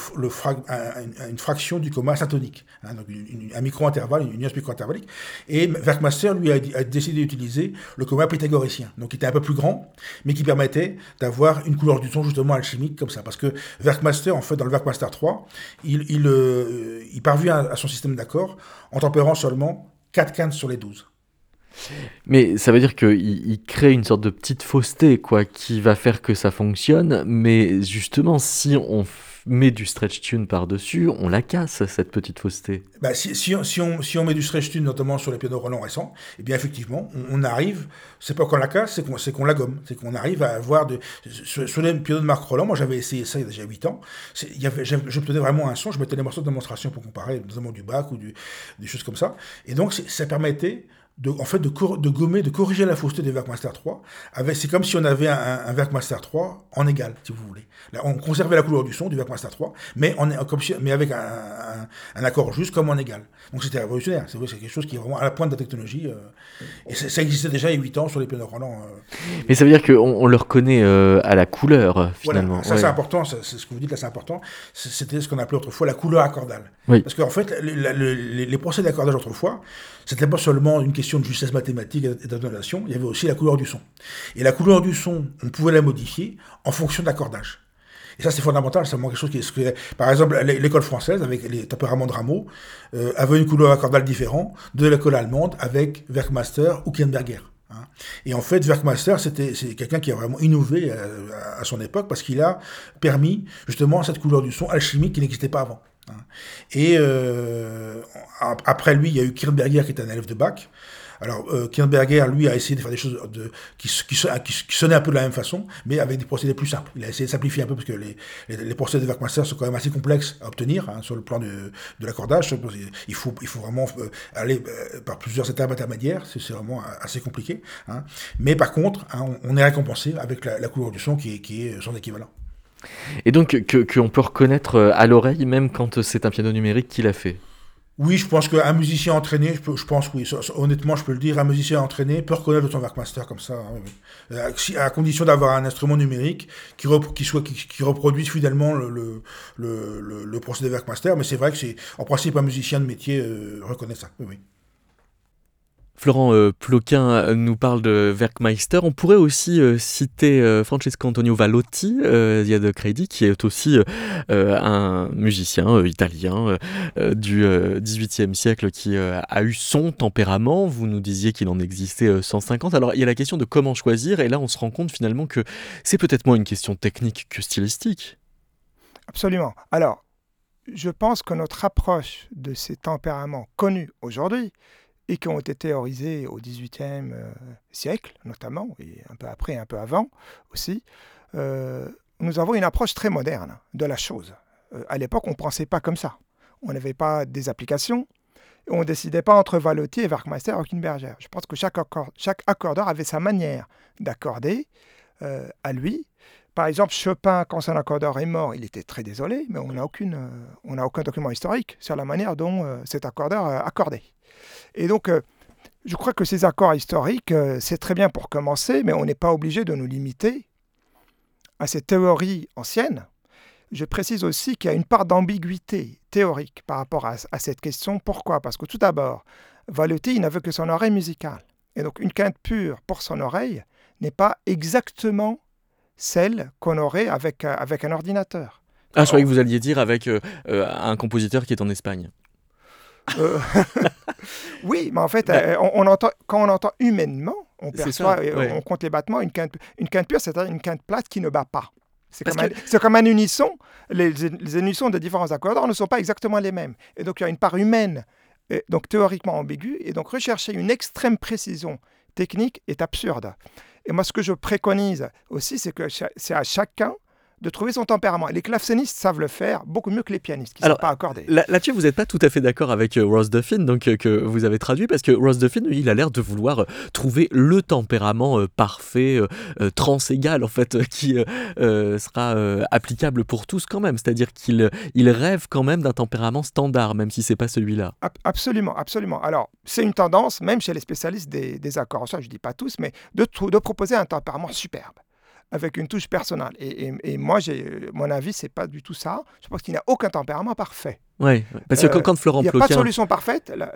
fraction du coma syntonique. Hein, donc un micro-intervalle, une nuance micro-intervallique. Et Werkmaster, lui, a, décidé d'utiliser le coma pythagoricien, donc qui était un peu plus grand, mais qui permettait d'avoir une couleur du son justement alchimique comme ça. Parce que Werkmaster, en fait, dans le Werkmaster 3, il, il, euh, il parvient à, son système d'accords en tempérant seulement 4 quintes sur les 12. Mais ça veut dire qu'il il crée une sorte de petite fausseté, quoi, qui va faire que ça fonctionne. Mais justement, si on met du stretch tune par-dessus, on la casse, cette petite fausseté. Bah, si, si, on, si, on, met du stretch tune, notamment sur les pianos Roland récents, eh bien effectivement, on, arrive, c'est pas qu'on la casse, c'est qu'on qu'on la gomme. C'est qu'on arrive à avoir de. Sur, les pianos de Marc Roland, moi j'avais essayé ça il y a déjà 8 ans, y avait, j'obtenais vraiment un son, je mettais les morceaux de démonstration pour comparer, notamment du bac ou des choses comme ça. Et donc ça permettait de, en fait, de, de, gommer, de corriger la fausseté des Werkmaster 3. C'est comme si on avait un, un Werkmaster 3 en égal, si vous voulez. Là, on conservait la couleur du son du Werkmaster 3, mais, on est, comme mais avec un, un, accord juste comme en égal. Donc c'était révolutionnaire. C'est quelque chose qui est vraiment à la pointe de la technologie. Euh, et ça existait déjà il y a 8 ans sur les pianos Roland. Euh. mais ça veut dire qu'on on le reconnaît euh, à la couleur, finalement. ça c'est important, c'est ce que vous dites là, c'est important. C'était ce qu'on appelait autrefois la couleur accordale. Parce qu'en fait, les, les procès d'accordage autrefois, c'était pas seulement une question de justesse mathématique et d'intonation, il y avait aussi la couleur du son. Et la couleur du son, on pouvait la modifier en fonction de l'accordage. Et ça, c'est fondamental, c'est vraiment quelque chose qui est... Par exemple, l'école française, avec les tempéraments de Rameau, euh, avait une couleur accordale différente de l'école allemande avec Werkmaster ou Kienberger. Hein. Et en fait, Werkmaster, c'était c'est quelqu'un qui a vraiment innové euh, à, son époque parce qu'il a permis justement cette couleur du son alchimique qui n'existait pas avant. Hein. Et euh, après lui, il y a eu Kirnberger qui était un élève de Bach. Alors, euh, lui, a essayé de faire des choses qui, qui, sonnaient un peu de la même façon, mais avec des procédés plus simples. Il a essayé de simplifier un peu, parce que les, procédés de Werkmaster sont quand même assez complexes à obtenir hein, sur le plan de, l'accordage. Il faut, vraiment euh, aller euh, par plusieurs étapes intermédiaires, c'est vraiment assez compliqué. Hein. Mais par contre, hein, on, est récompensé avec la, couleur du son qui est, son équivalent. Et donc qu'on peut reconnaître euh, à l'oreille même quand c'est un piano numérique qui l'a fait? Oui, je pense qu'un musicien entraîné, je, pense, oui, honnêtement, je peux le dire, un musicien entraîné peut reconnaître son Werkmaster comme ça, hein, euh, à, condition d'avoir un instrument numérique qui, qui, reproduise fidèlement le, le, le, le, procédé Werkmaster. Mais c'est vrai que c'est, en principe, un musicien de métier euh, reconnaît ça. Oui, oui. Florent euh, Ploquin euh, nous parle de Werkmeister. On pourrait aussi euh, citer Francesco Antonio Valotti, crédit, qui est aussi un musicien italien du XVIIIe siècle qui a eu son tempérament. Vous nous disiez qu'il en existait 150. Alors il y a la question de comment choisir, et là on se rend compte finalement que c'est peut-être moins une question technique que stylistique. Absolument. Alors, je pense que notre approche de ces tempéraments connus aujourd'hui, et qui ont été théorisés au XVIIIe euh, siècle, notamment, et un peu après, un peu avant aussi, euh, nous avons une approche très moderne de la chose. Euh, à l'époque, on ne pensait pas comme ça. On n'avait pas des applications, on ne décidait pas entre Valotti et Werkmeister ou Kinberger. Je pense que chaque, accord, chaque accordeur avait sa manière d'accorder à lui. Par exemple, Chopin, quand son accordeur est mort, il était très désolé, mais on n'a aucun document historique sur la manière dont cet accordeur accordait. Et donc, euh, je crois que ces accords historiques, euh, c'est très bien pour commencer, mais on n'est pas obligé de nous limiter à ces théories anciennes. Je précise aussi qu'il y a une part d'ambiguïté théorique par rapport à, cette question. Pourquoi? Parce que tout d'abord, Valotti n'avait que son oreille musicale. Et donc une quinte pure pour son oreille n'est pas exactement celle qu'on aurait avec, euh, avec un ordinateur. Ah, je croyais que vous alliez dire avec un compositeur qui est en Espagne. Euh, oui, mais en fait, ben euh, on, entend, quand on entend humainement, on perçoit, euh, on compte les battements. Une quinte, une quinte pure, c'est-à-dire une quinte plate qui ne bat pas. C'est comme, comme, un unisson. Les, les, unissons de différents accords ne sont pas exactement les mêmes. Et donc, il y a une part humaine, donc théoriquement ambiguë. Et donc, rechercher une extrême précision technique est absurde. Et moi, ce que je préconise aussi, c'est que c'est à chacun de trouver son tempérament. les clavecinistes savent le faire beaucoup mieux que les pianistes qui ne sont pas accordés. Là-dessus, vous n'êtes pas tout à fait d'accord avec euh, Ross Duffin, donc, euh, que vous avez traduit, parce que Ross Duffin, il a l'air de vouloir euh, trouver le tempérament parfait, transégal, en fait, qui sera applicable pour tous quand même. C'est-à-dire qu'il il rêve quand même d'un tempérament standard, même si c'est pas celui-là. absolument, absolument. Alors, c'est une tendance, même chez les spécialistes des, accords, ça je dis pas tous, mais de, de proposer un tempérament superbe avec une touche personnelle. Et, moi, mon avis, c'est pas du tout ça. Je pense qu'il n'y a aucun tempérament parfait. Ouais, parce que quand, quand Florent Il n'y a Ploquin... pas de solution parfaite. La-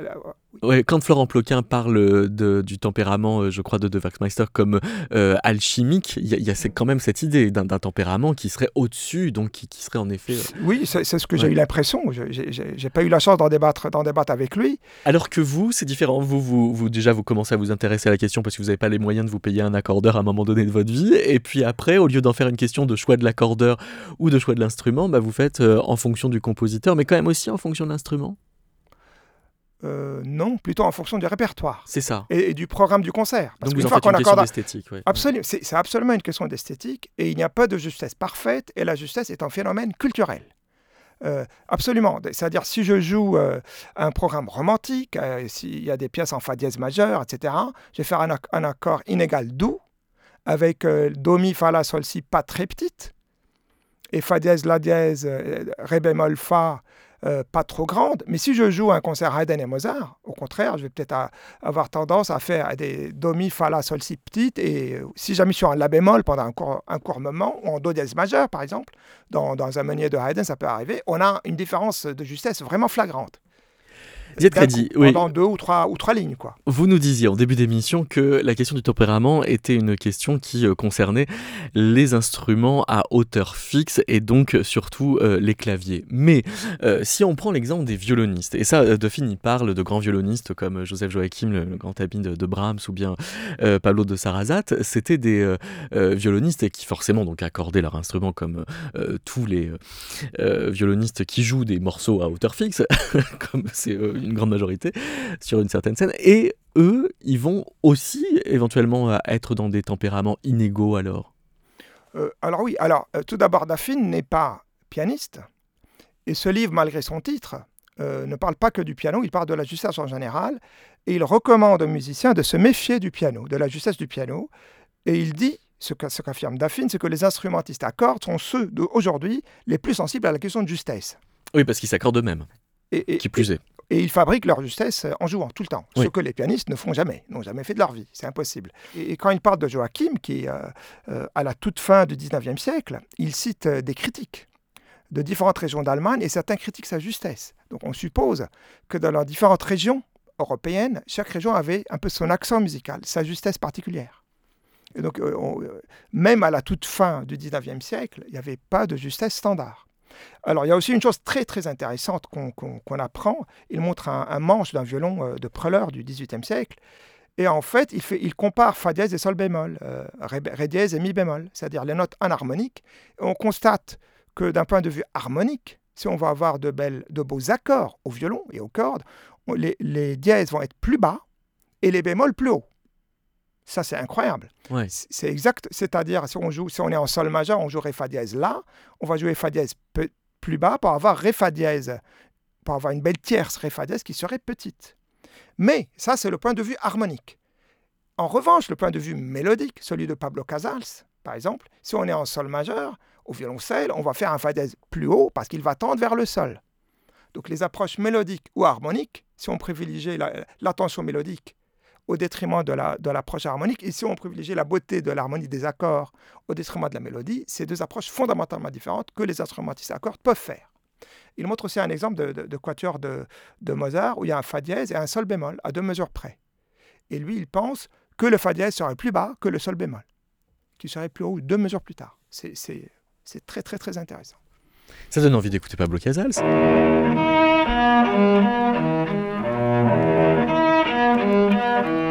Ouais, quand Florent Ploquin parle de, du tempérament, euh, je crois, de De Waxmeister comme euh, alchimique, il y y a c'est quand même cette idée d'un tempérament qui serait au-dessus, donc qui, qui serait en effet. euh, Oui, c'est c'est ce que j'ai eu l'impression. Je- j'ai- pas eu la chance d'en débattre, d'en débattre avec lui. Alors que vous, c'est différent. Vous, vous, vous, déjà, vous commencez à vous intéresser à la question parce que vous n'avez pas les moyens de vous payer un accordeur à un moment donné de votre vie. Et puis après, au lieu d'en faire une question de choix de l'accordeur ou de choix de l'instrument, bah, vous faites euh, en fonction du compositeur, mais quand même aussi en fonction de l'instrument? Euh, non, plutôt en fonction du répertoire C'est ça. et, et du programme du concert. Parce Donc vous en fois faites une question accorde, d'esthétique. ouais. absolument, c'est absolument une question d'esthétique et il n'y a pas de justesse parfaite et la justesse est un phénomène culturel. Euh, absolument. C'est-à-dire, si je joue euh, un programme romantique, s'il y a des pièces en fa dièse majeur, etc., je vais faire un, ac- un accord inégal doux avec do, mi, fa, la, sol, si, pas très petite, et fa dièse, la dièse, ré bémol, fa, euh, pas trop grande. Mais si je joue un concert Haydn et Mozart, au contraire, je vais peut-être avoir tendance à faire des do, mi, fa, la, sol, si petites. Et euh, si jamais je suis en la bémol pendant un court, un moment, ou en do dièse majeur, par exemple, dans, dans un meunier de Haydn, ça peut arriver, on a une différence de justesse vraiment flagrante. Coup, oui. Pendant deux ou trois, ou trois lignes, quoi. Vous nous disiez en début d'émission que la question du tempérament était une question qui euh, concernait les instruments à hauteur fixe et donc euh, surtout euh, les claviers. Mais euh, si on prend l'exemple des violonistes, et ça, Dauphine y parle de grands violonistes comme Joseph Joachim, le, le grand ami de, de Brahms, ou bien euh, Pablo de Sarrazat, c'était des violonistes qui forcément donc accordaient leur instrument comme tous les violonistes qui jouent des morceaux à hauteur fixe, comme c'est une grande majorité sur une certaine scène. Et eux, ils vont aussi éventuellement euh, être dans des tempéraments inégaux alors? Euh, alors oui, alors euh, tout d'abord, Daphine n'est pas pianiste. Et ce livre, malgré son titre, euh, ne parle pas que du piano, il parle de la justesse en général. Et il recommande aux musiciens de se méfier du piano, de la justesse du piano. Et il dit, ce qu'a- ce qu'affirme Daphine, c'est que les instrumentistes à cordes sont ceux d'aujourd'hui les plus sensibles à la question de justesse. Oui, parce qu'ils s'accordent eux-mêmes, Et, et- qui plus est. et ils fabriquent leur justesse en jouant tout le temps, Oui. ce que les pianistes ne font jamais, n'ont jamais fait de leur vie, c'est impossible. Et, et quand il parle de Joachim, qui est euh, euh, à la toute fin du 19e siècle, il cite euh, des critiques de différentes régions d'Allemagne et certains critiquent sa justesse. Donc on suppose que dans les différentes régions européennes, chaque région avait un peu son accent musical, sa justesse particulière. Et donc on- même à la toute fin du 19e siècle, il n'y avait pas de justesse standard. Alors, il y a aussi une chose très très intéressante qu'on apprend. Il montre un, manche d'un violon euh, de Preller du XVIIIe siècle. Et en fait, il, fait, il compare Fa dièse et Sol bémol, euh, ré, dièse et Mi bémol, c'est-à-dire les notes anharmoniques. Et on constate que d'un point de vue harmonique, si on va avoir de, belles, de beaux accords au violon et aux cordes, les, les dièses vont être plus bas et les bémols plus hauts. Ça, c'est incroyable. Ouais. C'est exact, c'est-à-dire si on joue, si on est en sol majeur, on joue ré fa dièse là, on va jouer fa dièse plus bas pour avoir ré fa dièse, pour avoir une belle tierce ré fa dièse qui serait petite. Mais ça, c'est le point de vue harmonique. En revanche, le point de vue mélodique, celui de Pablo Casals, par exemple, si on est en sol majeur, au violoncelle, on va faire un fa dièse plus haut parce qu'il va tendre vers le sol. Donc les approches mélodiques ou harmoniques, si on privilégie la- l'attention mélodique au détriment de la- de l'approche harmonique, si on privilégie la beauté de l'harmonie des accords au détriment de la mélodie, c'est deux approches fondamentalement différentes que les instrumentistes à cordes peuvent faire. Il montre aussi un exemple de, de- quatuor de, de Mozart où il y a un fa dièse et un sol bémol à deux mesures près. Et lui, il pense que le fa dièse serait plus bas que le sol bémol, qui serait plus haut deux mesures plus tard. C'est très très très intéressant. Ça donne envie d'écouter Pablo Casals. Música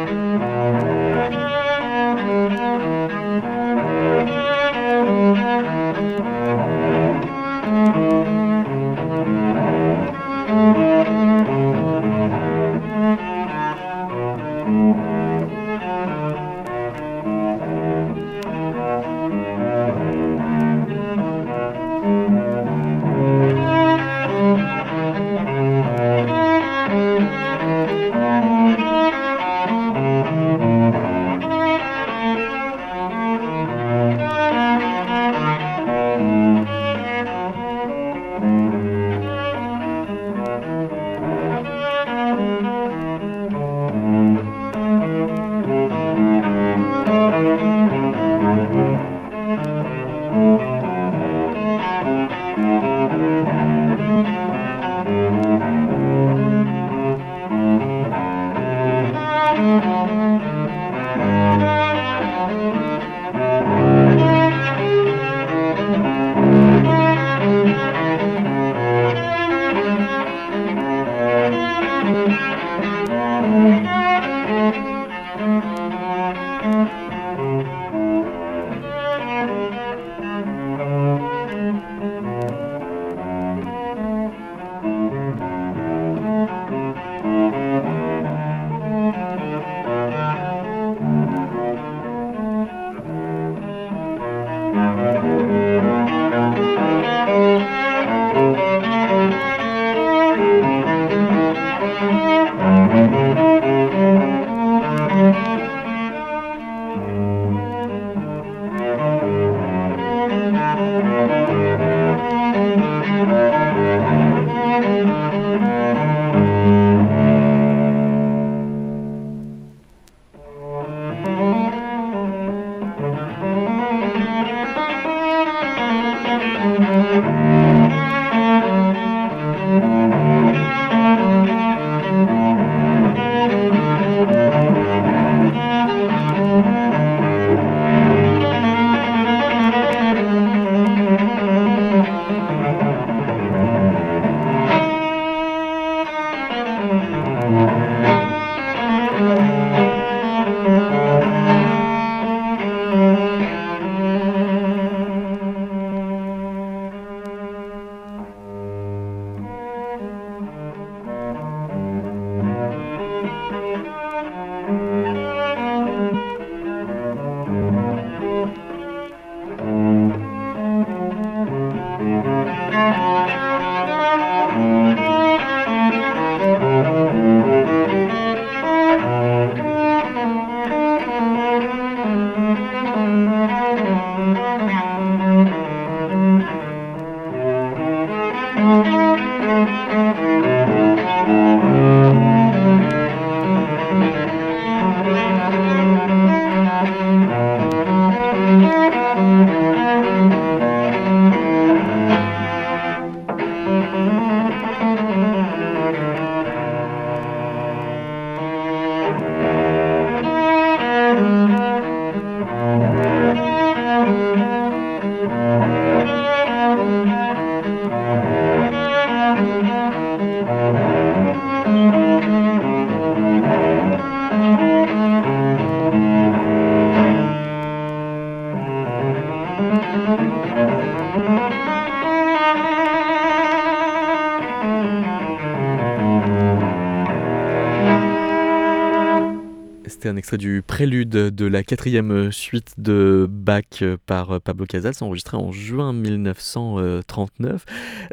extrait du prélude de la quatrième suite de Bach par Pablo Casals, enregistré en juin 1939.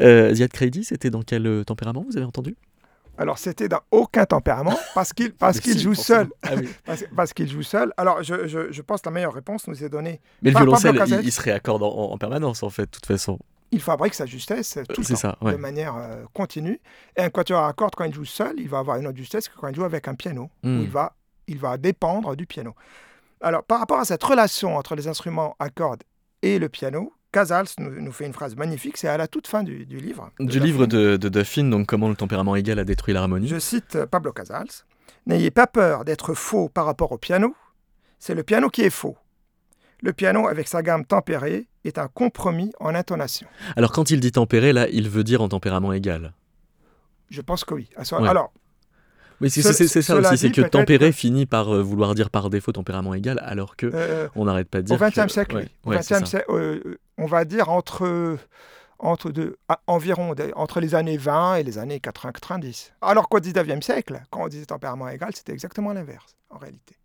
Euh, Ziad Kreidi, c'était dans quel tempérament vous avez entendu? Alors, c'était dans aucun tempérament parce qu'il parce qu'il joue seul. Ah parce, qu'il joue seul. Alors, je, je, pense que la meilleure réponse nous est donnée. Mais le violoncelle, il, se réaccorde en, permanence, en fait, de toute façon. Il fabrique sa justesse tout le temps, de manière euh, continue. Et un quatuor à cordes, quand il joue seul, il va avoir une autre justesse que quand il joue avec un piano, où hmm. il va, il va dépendre du piano. Alors, par rapport à cette relation entre les instruments à cordes et le piano, Casals nous, fait une phrase magnifique, c'est à la toute fin du, livre. Du livre de, de Duffin, donc Comment le tempérament égal a détruit l'harmonie. Je cite euh, Pablo Casals N'ayez pas peur d'être faux par rapport au piano, c'est le piano qui est faux. Le piano, avec sa gamme tempérée, est un compromis en intonation. Alors, quand il dit tempéré, là, il veut dire en tempérament égal Je pense que oui. Alors, oui, c'est ça aussi, c'est que tempérer finit par euh, vouloir dire par défaut tempérament égal, alors que euh, on n'arrête pas de dire. Au XXe siècle, euh, on va dire entre entre deux, environ entre les années 20 et les années 80-90. Alors qu'au XIXe siècle, quand on disait tempérament égal, c'était exactement l'inverse, en réalité.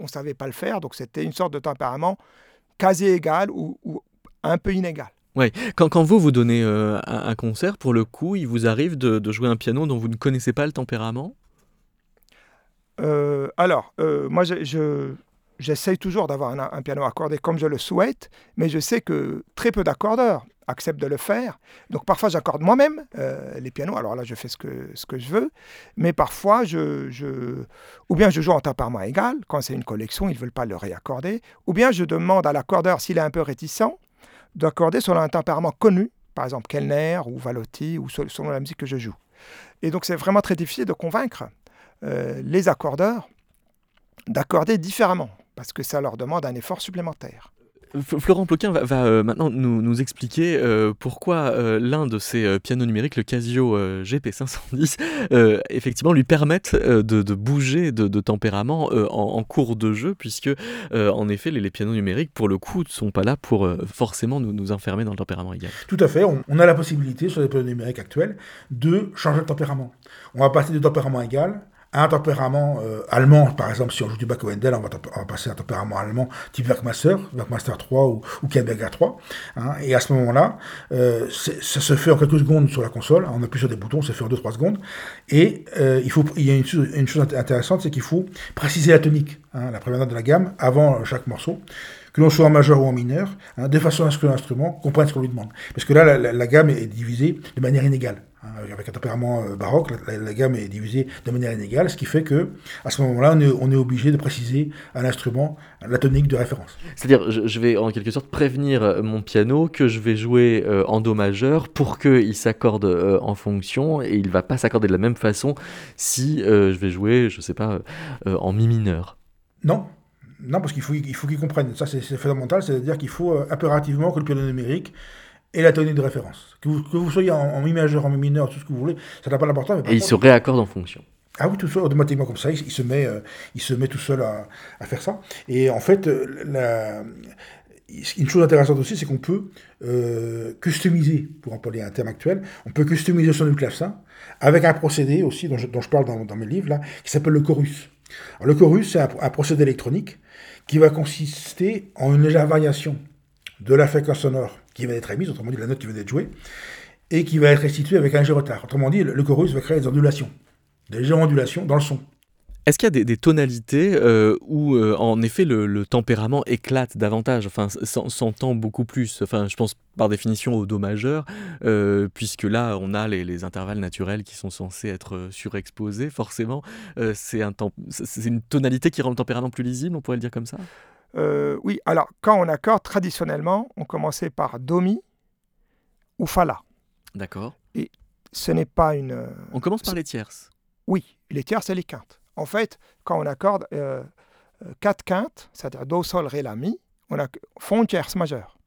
On ne savait pas le faire, donc c'était une sorte de tempérament quasi égal ou, un peu inégal. Ouais. Quand, quand, vous vous donnez un, concert, pour le coup, il vous arrive de, de, jouer un piano dont vous ne connaissez pas le tempérament? Euh, alors, euh, moi, j'essaye toujours d'avoir un, piano accordé comme je le souhaite, mais je sais que très peu d'accordeurs acceptent de le faire. Donc parfois, j'accorde moi-même euh, les pianos. Alors là, je fais ce que, je veux, mais parfois, je, je... ou bien je joue en tempérament égal, quand c'est une collection, ils ne veulent pas le réaccorder, ou bien je demande à l'accordeur, s'il est un peu réticent, d'accorder selon un tempérament connu, par exemple Kellner ou Valotti, ou selon la musique que je joue. Et donc, c'est vraiment très difficile de convaincre euh, les accordeurs d'accorder différemment, parce que ça leur demande un effort supplémentaire. Florent Ploquin va, euh, maintenant nous, expliquer euh, pourquoi l'un de ces pianos numériques, le Casio GP510, effectivement lui permettent de, bouger de, tempérament en, cours de jeu, puisque en effet les, pianos numériques, pour le coup, ne sont pas là pour forcément nous, enfermer dans le tempérament égal. Tout à fait, on, on, a la possibilité sur les pianos numériques actuels de changer de tempérament. On va passer de tempérament égal un tempérament euh, allemand, par exemple, si on joue du Bach Wendell, on va, passer à un tempérament allemand type Werkmaster, Werkmaster 3 ou, ou 3. Hein, et à ce moment-là, euh, ça se fait en quelques secondes sur la console. On appuie sur des boutons, ça se fait en 2-3 secondes. Et euh, il, faut, y a une, chose intéressante, c'est qu'il faut préciser la tonique, hein, la première note de la gamme, avant chaque morceau que l'on soit en majeur ou en mineur, hein, de façon à ce que l'instrument comprenne ce qu'on lui demande. Parce que là, la, gamme est divisée de manière inégale. Hein, avec un tempérament euh, baroque, la, gamme est divisée de manière inégale, ce qui fait que à ce moment-là, on est, obligé de préciser à l'instrument la tonique de référence. C'est-à-dire, je, vais en quelque sorte prévenir euh, mon piano que je vais jouer euh, en do majeur pour qu'il s'accorde en fonction et il va pas s'accorder de la même façon si je vais jouer, je sais pas, en mi mineur. Non, non, parce qu'il faut qu'il faut qu'ils comprennent. Ça, c'est fondamental. C'est-à-dire qu'il faut euh, impérativement que le piano numérique ait la tonique de référence. Que vous, que vous soyez en, mi majeur, en mi mineur, tout ce que vous voulez, ça n'a pas d'importance. Et il se réaccorde en fonction. Ah oui, tout seul, automatiquement comme ça, il, se, met, euh, il se met tout seul à, à, faire ça. Et en fait, euh, la, une chose intéressante aussi, c'est qu'on peut customiser, pour employer un terme actuel, on peut customiser son du clavecin avec un procédé aussi dont je, dont je parle dans, dans, mes livres, là, qui s'appelle le chorus. Alors, le chorus, c'est un, un, procédé électronique qui va consister en une légère variation de la fréquence sonore qui va être émise, autrement dit la note qui va être jouée, et qui va être restituée avec un léger retard. Autrement dit, le chorus va créer des ondulations, des légères ondulations dans le son. Est-ce qu'il y a des, tonalités euh, où, euh, en effet, le, tempérament éclate davantage, enfin, s'entend beaucoup plus Enfin, je pense par définition au Do majeur, euh, puisque là, on a les, intervalles naturels qui sont censés être surexposés, forcément. c'est un une tonalité qui rend le tempérament plus lisible, on pourrait le dire comme ça? Oui, alors, quand on accorde, traditionnellement, on commençait par Do, Mi ou Fa, La. D'accord. Et ce n'est pas une... On commence par les tierces Oui, les tierces et les quintes. En fait, quand on accorde euh, euh, quatre quintes, c'est-à-dire Do, Sol, Ré, La, Mi, on a fond une tierce majeure.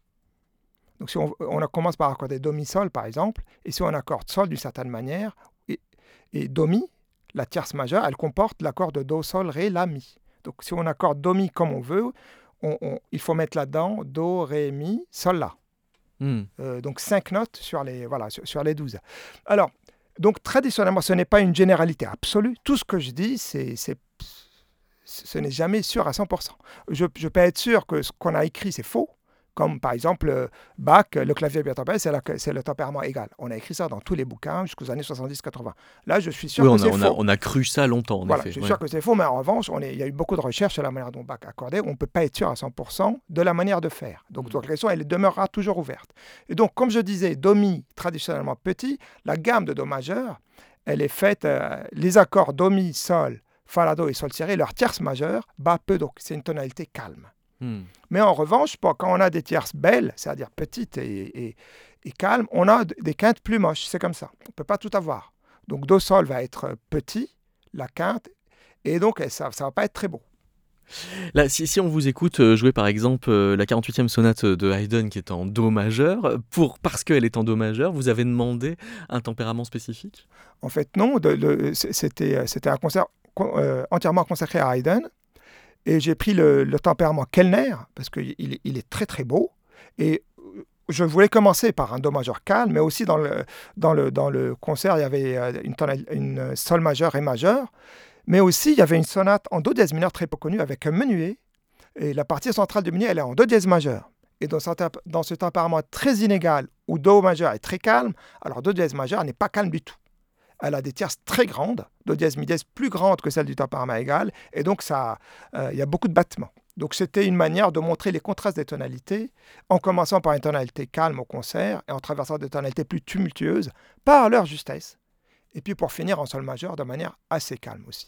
Donc si on, commence par accorder Do, Mi, Sol, par exemple, et si on accorde Sol d'une certaine manière, et, Do, Mi, la tierce majeure, elle comporte l'accord de Do, Sol, Ré, La, Mi. Donc si on accorde Do, Mi comme on veut, il faut mettre là-dedans Do, Ré, Mi, Sol, La. Hmm. Euh, donc cinq notes sur les, voilà, sur, sur les 12. Alors, donc traditionnellement, ce n'est pas une généralité absolue. Tout ce que je dis, c'est ce n'est jamais sûr à 100%. Je, je peux être sûr que ce qu'on a écrit, c'est faux, comme par exemple Bach, le clavier bien tempéré, c'est le tempérament égal. On a écrit ça dans tous les bouquins jusqu'aux années 70-80. Là, je suis sûr que c'est faux. on a cru ça longtemps, en voilà, effet. Je suis sûr que c'est faux, mais en revanche, on est, il y a eu beaucoup de recherches sur la manière dont Bach accordait. On ne peut pas être sûr à 100% de la manière de faire. Donc, mm. donc, la question, elle demeurera toujours ouverte. Et donc, comme je disais, Do Mi, traditionnellement petit, la gamme de Do majeur, elle est faite, euh, les accords Do, Mi, Sol, Fa, La, Do et Sol serré, leur tierce majeure, bat peu Donc, c'est une tonalité calme. Hmm. Mais en revanche, quand on a des tierces belles, c'est-à-dire petites et, calmes, on a des quintes plus moches. C'est comme ça. On ne peut pas tout avoir. Donc Do Sol va être petit, la quinte, et donc ça ne va pas être très beau. Là, si, on vous écoute euh, jouer par exemple euh, la 48e sonate de Haydn qui est en Do majeur, pour, parce qu'elle est en Do majeur, vous avez demandé un tempérament spécifique? En fait, non. C'était un concert euh, entièrement consacré à Haydn. Et j'ai pris le, tempérament Kellner, parce qu'il il est très très beau. Et je voulais commencer par un Do majeur calme, mais aussi dans le, dans le, dans le concert, il y avait euh, une, Sol majeur et majeur. Mais aussi, il y avait une sonate en Do dièse mineur très peu connue avec un menuet. Et la partie centrale du menuet, elle est en Do dièse majeur. Et dans ce tempérament très inégal, où Do majeur est très calme, alors Do dièse majeur n'est pas calme du tout elle a des tierces très grandes, do dièse mi dièse plus grandes que celles du tempérament égal, et donc ça, euh, il y a beaucoup de battements. Donc c'était une manière de montrer les contrastes des tonalités, en commençant par une tonalité calme au concert et en traversant des tonalités plus tumultueuses par leur justesse, et puis pour finir en sol majeur de manière assez calme aussi.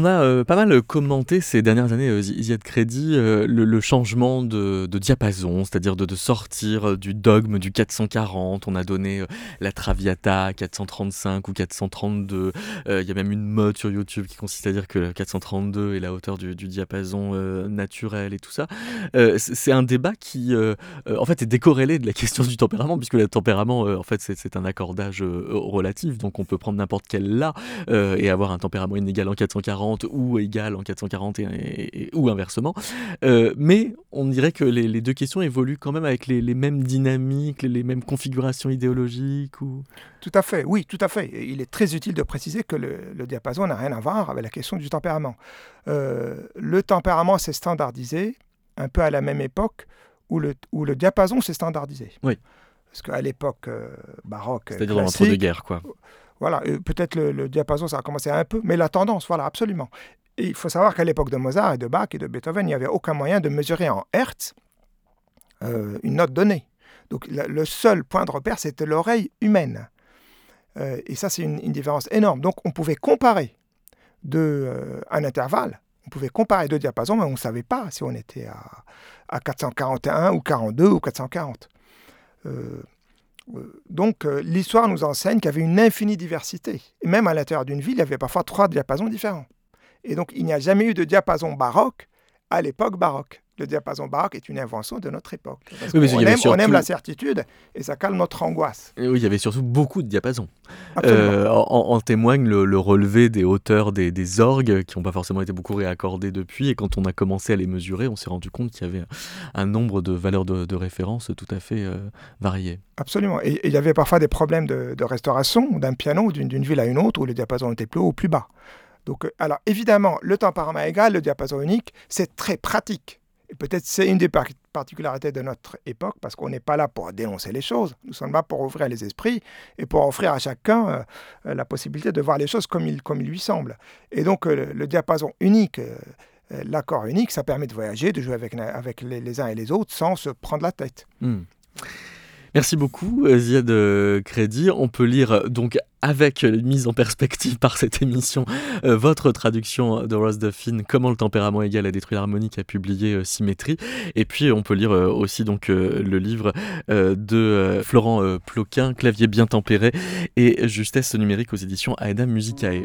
On a euh, pas mal commenté ces dernières années, euh, Crédit, euh, le, changement de, diapason, c'est-à-dire de, sortir euh, du dogme du 440. On a donné la Traviata 435 ou 432. Il y a même une mode sur YouTube qui consiste à dire que le 432 est la hauteur du, diapason naturel et tout ça. c'est un débat qui, en fait, est décorrélé de la question du tempérament, puisque le tempérament, en fait, c'est un accordage relatif. Donc, on peut prendre n'importe quel là et avoir un tempérament inégal en 440 ou égal en 440 et, ou inversement. Euh, mais on dirait que les, deux questions évoluent quand même avec les, mêmes dynamiques, les, mêmes configurations idéologiques. Ou... Tout à fait, oui, tout à fait. Il est très utile de préciser que le, diapason n'a rien à voir avec la question du tempérament. Euh, le tempérament s'est standardisé un peu à la même époque où le, où le diapason s'est standardisé. Oui. Parce qu'à l'époque euh, baroque. C'est-à-dire dans l'entre-deux-guerres, quoi. Voilà, peut-être le, diapason, ça a commencé un peu, mais la tendance, voilà, absolument. Il faut savoir qu'à l'époque de Mozart et de Bach et de Beethoven, il n'y avait aucun moyen de mesurer en Hertz euh, une note donnée. Donc le seul point de repère, c'était l'oreille humaine. Euh, et ça, c'est une, différence énorme. Donc on pouvait comparer de, euh, un intervalle, on pouvait comparer deux diapasons, mais on ne savait pas si on était à, à 441 ou 42 ou 440. Euh, donc euh, l'histoire nous enseigne qu'il y avait une infinie diversité. Et même à l'intérieur d'une ville, il y avait parfois trois diapasons différents. Et donc il n'y a jamais eu de diapason baroque à l'époque baroque le diapason baroque est une invention de notre époque. on, aime, la certitude et ça calme notre angoisse. oui, il y avait surtout beaucoup de diapasons. Euh, en, témoigne le, relevé des hauteurs des, orgues qui n'ont pas forcément été beaucoup réaccordés depuis. Et quand on a commencé à les mesurer, on s'est rendu compte qu'il y avait un nombre de valeurs de, référence tout à fait euh, variées. Absolument. Et il y avait parfois des problèmes de, restauration d'un piano d'une ville à une autre où le diapason était plus haut ou plus bas. Donc, euh, alors évidemment, le tempérament égal, le diapason unique, c'est très pratique. Peut-être c'est une des particularités de notre époque, parce qu'on n'est pas là pour dénoncer les choses, nous sommes là pour ouvrir les esprits et pour offrir à chacun euh, la possibilité de voir les choses comme il, comme il lui semble. Et donc euh, le diapason unique, euh, l'accord unique, ça permet de voyager, de jouer avec, avec les, uns et les autres sans se prendre la tête. Hmm. Merci beaucoup, Ziad Crédit. On peut lire donc avec mise en perspective par cette émission euh, votre traduction de Rose Duffin Comment le tempérament égal a détruit l'harmonie qui a publié euh, Symétrie et puis on peut lire euh, aussi donc le livre de Florent Ploquin Clavier bien tempéré et Justesse numérique aux éditions Aeda Musicae.